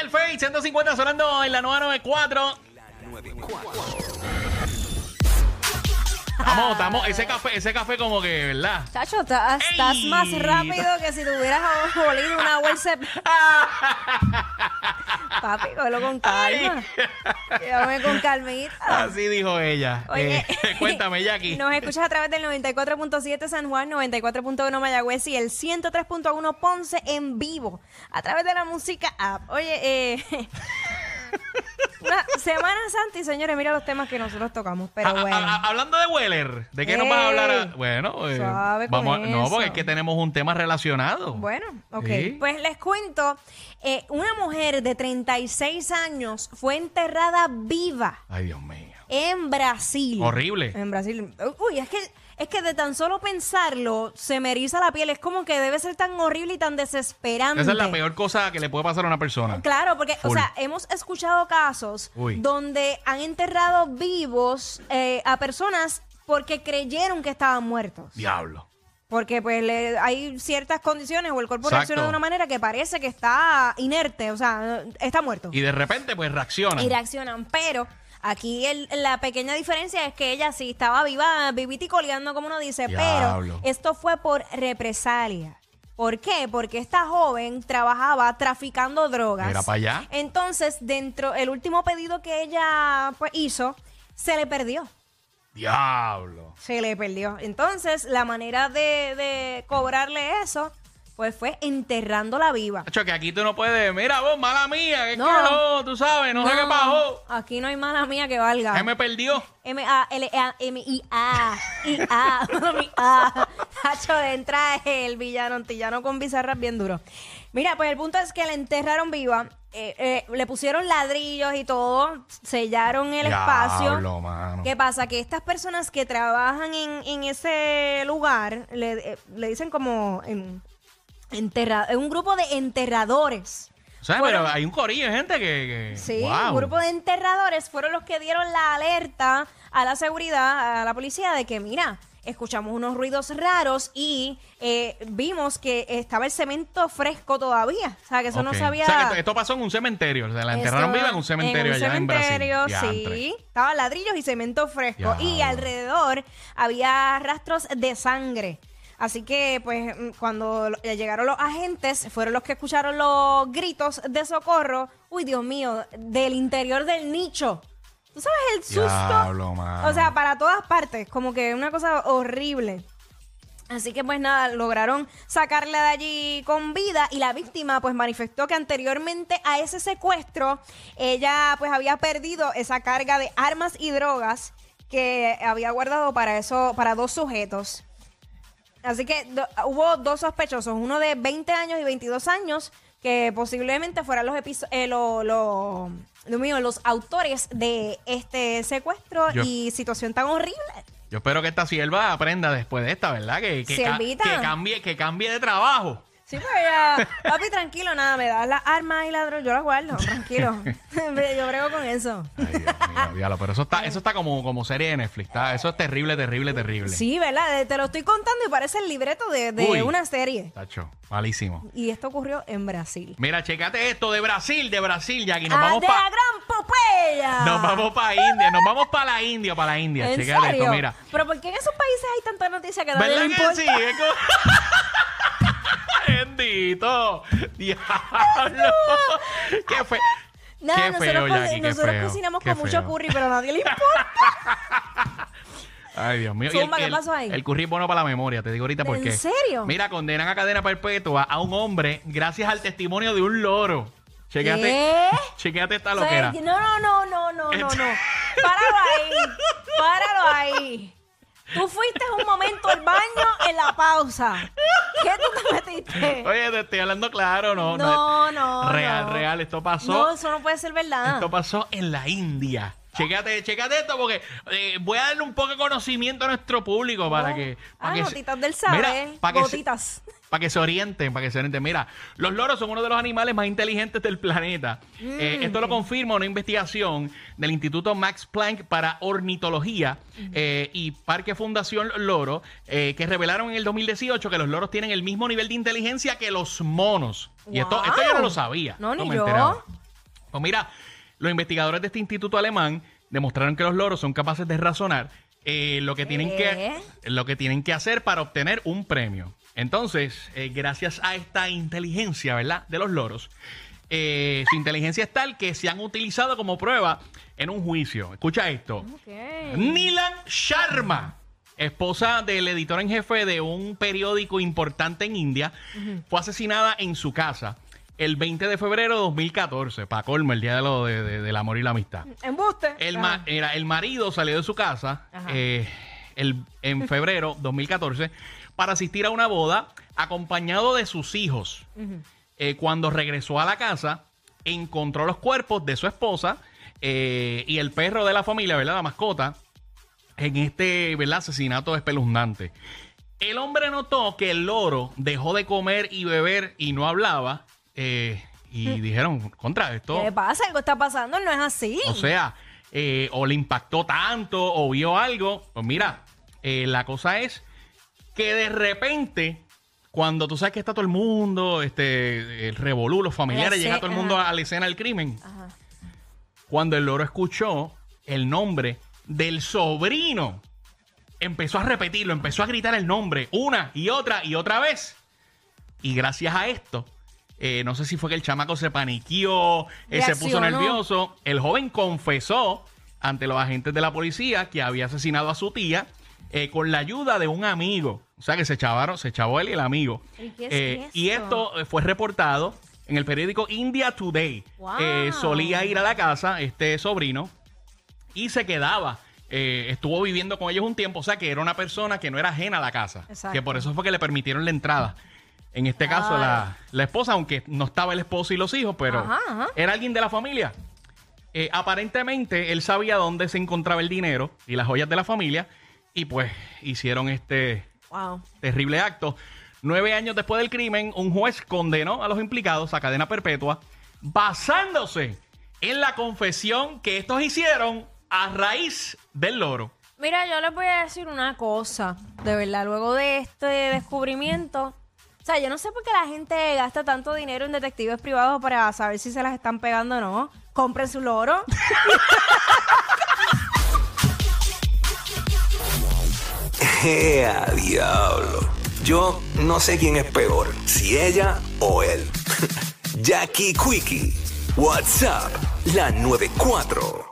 del Face, 150 sonando en la 994. Vamos, estamos, ese café, ese café como que, ¿verdad? Chacho, ta- estás Ey. más rápido que si te hubieras olido una bolsa. Papi, cógelo con calma. Llévame con calmita. Así dijo ella. Oye, Eh, cuéntame, Jackie. Nos escuchas a través del 94.7 San Juan, 94.1 Mayagüez y el 103.1 Ponce en vivo a través de la música app. Oye, eh, una Semana Santa y señores, mira los temas que nosotros tocamos, pero A- a- bueno. a- hablando de Weller, ¿de qué nos vas a hablar? a- Ey, bueno, eh, suave con vamos, a- no, porque es que tenemos un tema relacionado. Bueno, ok. Sí. Pues les cuento, eh, una mujer de 36 años fue enterrada viva Ay, Dios mío. En Brasil. Horrible. En Brasil. Uy, es que, es que de tan solo pensarlo se me eriza la piel. Es como que debe ser tan horrible y tan desesperante. Esa es la peor cosa que le puede pasar a una persona. Claro, porque, o sea, hemos escuchado casos Uy. donde han enterrado vivos eh, a personas porque creyeron que estaban muertos. Diablo. Porque pues le- hay ciertas condiciones o el cuerpo Exacto. reacciona de una manera que parece que está inerte, o sea, está muerto. Y de repente, pues reaccionan. Y reaccionan, pero aquí el- la pequeña diferencia es que ella sí estaba viva, vivita y coleando, como uno dice, Diablo. pero esto fue por represalia. ¿Por qué? Porque esta joven trabajaba traficando drogas. Mira pa' allá. Entonces, dentro, el último pedido que ella pues, hizo, se le perdió. Diablo. Se le perdió. Entonces, la manera de, de cobrarle eso, pues fue enterrándola viva. Hacho, que aquí tú no puedes. Mira, vos, mala mía. Que es No. que no, tú sabes, no, sé qué pasó. Aquí no hay mala mía que valga. ¿Qué me perdió? M-A-L-A-M-I-A. I-A. I-A. Hacho, de entra el villano antillano con bizarras bien duro. Mira, pues el punto es que la enterraron viva. eh, eh, le pusieron ladrillos y todo. Sellaron el espacio. Diablo, mano. ¿Qué pasa? Que estas personas que trabajan en, en ese lugar le, eh, le dicen como en, enterra- en un grupo de enterradores. O sea, Fueron- pero hay un corillo de gente que. que- Sí, wow. un grupo de enterradores fueron los que dieron la alerta a la seguridad, a la policía, de que, mira, escuchamos unos ruidos raros y eh, vimos que estaba el cemento fresco todavía. O sea, que eso no se había... O sea, que esto- pasó en un cementerio. O sea, la enterraron viva en un cementerio un allá en Brasil. cementerio, Diantre. sí. Estaba ladrillos y cemento fresco. Y alrededor había rastros de sangre. Así que, pues, mm, cuando llegaron los agentes, fueron los que escucharon los gritos de socorro. Uy, Dios mío, del interior del nicho. ¿Tú sabes el susto? Diablo. O sea, para todas partes, como que una cosa horrible. Así que pues nada, lograron sacarla de allí con vida y la víctima pues manifestó que anteriormente a ese secuestro ella pues había perdido esa carga de armas y drogas que había guardado para eso para dos sujetos. Así que do- hubo dos sospechosos, uno de 20 años y 22 años que posiblemente fueran los eh, lo- lo- mío, los autores de este secuestro Yo- y situación tan horrible. Yo espero que esta sierva aprenda después de esta, ¿verdad? Que, que, ca- Siervita. que cambie, que cambie de trabajo. Sí, pero ya, papi, tranquilo, nada, me das las armas y la droga, yo las guardo, tranquilo. yo brego con eso. Ay, Dios mío, diablo, pero eso está, eso está como, como serie de Netflix. está- eso es terrible, terrible, terrible. Sí, ¿verdad? Te lo estoy contando y parece el libreto de, de Uy. una serie. Tacho, malísimo. Y esto ocurrió en Brasil. Mira, checate esto de Brasil, de Brasil, Jackie. Nos vamos de para la gran Popeye. nos vamos para India, nos vamos para la India, para la India. ¿En Checate serio? esto, mira. Pero ¿por qué en esos países hay tanta noticia que nadie ¿Verdad que importa? sí? Es como- Bendito. Diablo. Qué fue. Nada, qué nosotros, feo, co- Jackie, qué nosotros feo, cocinamos qué con mucho feo. curry, pero a nadie le importa. Ay, Dios mío. Y Zumba, el, ¿qué el- pasó ahí? el curry es bueno para la memoria, te digo ahorita por ¿En qué. serio? Mira, condenan a cadena perpetua a un hombre gracias al testimonio de un loro. Chequéate, ¿Qué? chequéate esta O sea, loquera. no, no, no, no, no, no, no. Páralo ahí. Páralo ahí. Tú fuiste un momento al baño en la pausa. ¿Qué tú te metiste? Oye, te estoy hablando claro, no. No, no, Real, no. real, esto pasó. No, eso no puede ser verdad. Esto pasó en la India. Chécate, chécate esto porque eh, voy a darle un poco de conocimiento a nuestro público para No. que... Ah, para que notitas del saber, para que se- gotitas. para que se orienten, para que se orienten. Mira, los loros son uno de los animales más inteligentes del planeta. Eh, Mm, esto lo confirma una investigación del Instituto Max Planck para Ornitología eh, y Parque Fundación Loro, que revelaron en el 2018 que los loros tienen el mismo nivel de inteligencia que los monos. Y esto, esto yo no lo sabía. No, Esto ni me yo. enteraba. Pues mira, los investigadores de este instituto alemán demostraron que los loros son capaces de razonar eh, lo, que tienen que, lo que tienen que hacer para obtener un premio. Entonces, eh, gracias a esta inteligencia, ¿verdad? De los loros, eh, su inteligencia es tal que se han utilizado como prueba en un juicio. Escucha esto. Nilan Sharma, esposa del editor en jefe de un periódico importante en India, fue asesinada en su casa el 20 de febrero de 2014, para colmo, el día de lo de- de- del amor y la amistad. Embuste. El, era, el marido salió de su casa Ajá. eh, el- en febrero 2014 para asistir a una boda acompañado de sus hijos. Eh, cuando regresó a la casa, encontró los cuerpos de su esposa eh, y el perro de la familia, ¿verdad? La mascota, en este ¿verdad? asesinato espeluznante. El hombre notó que el loro dejó de comer y beber y no hablaba. Eh, y dijeron, contra esto. ¿Qué pasa? Algo está pasando, no es así. O sea, eh, o le impactó tanto o vio algo. Pues mira, eh, la cosa es que de repente, cuando tú sabes que está todo el mundo, este, el revolú, los familiares, llega todo el mundo ajá. a la escena del crimen. Ajá. Cuando el loro escuchó el nombre del sobrino, empezó a repetirlo, empezó a gritar el nombre una y otra y otra vez. Y gracias a esto, eh, no sé si fue que el chamaco se paniqueó, eh, se puso nervioso. El joven confesó ante los agentes de la policía que había asesinado a su tía eh, con la ayuda de un amigo. O sea que se chavaron, se chavó él y el amigo. ¿Y qué es y esto? fue reportado en el periódico India Today. Wow. Solía ir a la casa este sobrino y se quedaba. eh, estuvo viviendo con ellos un tiempo, o sea que era una persona que no era ajena a la casa. Exacto. Que por eso fue que le permitieron la entrada. En este caso, la, la esposa, aunque no estaba el esposo y los hijos, pero Ajá, ajá. era alguien de la familia. Eh, aparentemente, él sabía dónde se encontraba el dinero y las joyas de la familia, y pues hicieron este Wow. terrible acto. Nueve años después del crimen, un juez condenó a los implicados a cadena perpetua basándose en la confesión que estos hicieron a raíz del loro. Mira, yo les voy a decir una cosa, de verdad, luego de este descubrimiento. O sea, yo no sé por qué la gente gasta tanto dinero en detectives privados para saber si se las están pegando o no. Compren su loro. ¡Ea, diablo! Yo no sé quién es peor, si ella o él. Jackie Quickie, WhatsApp, la 94.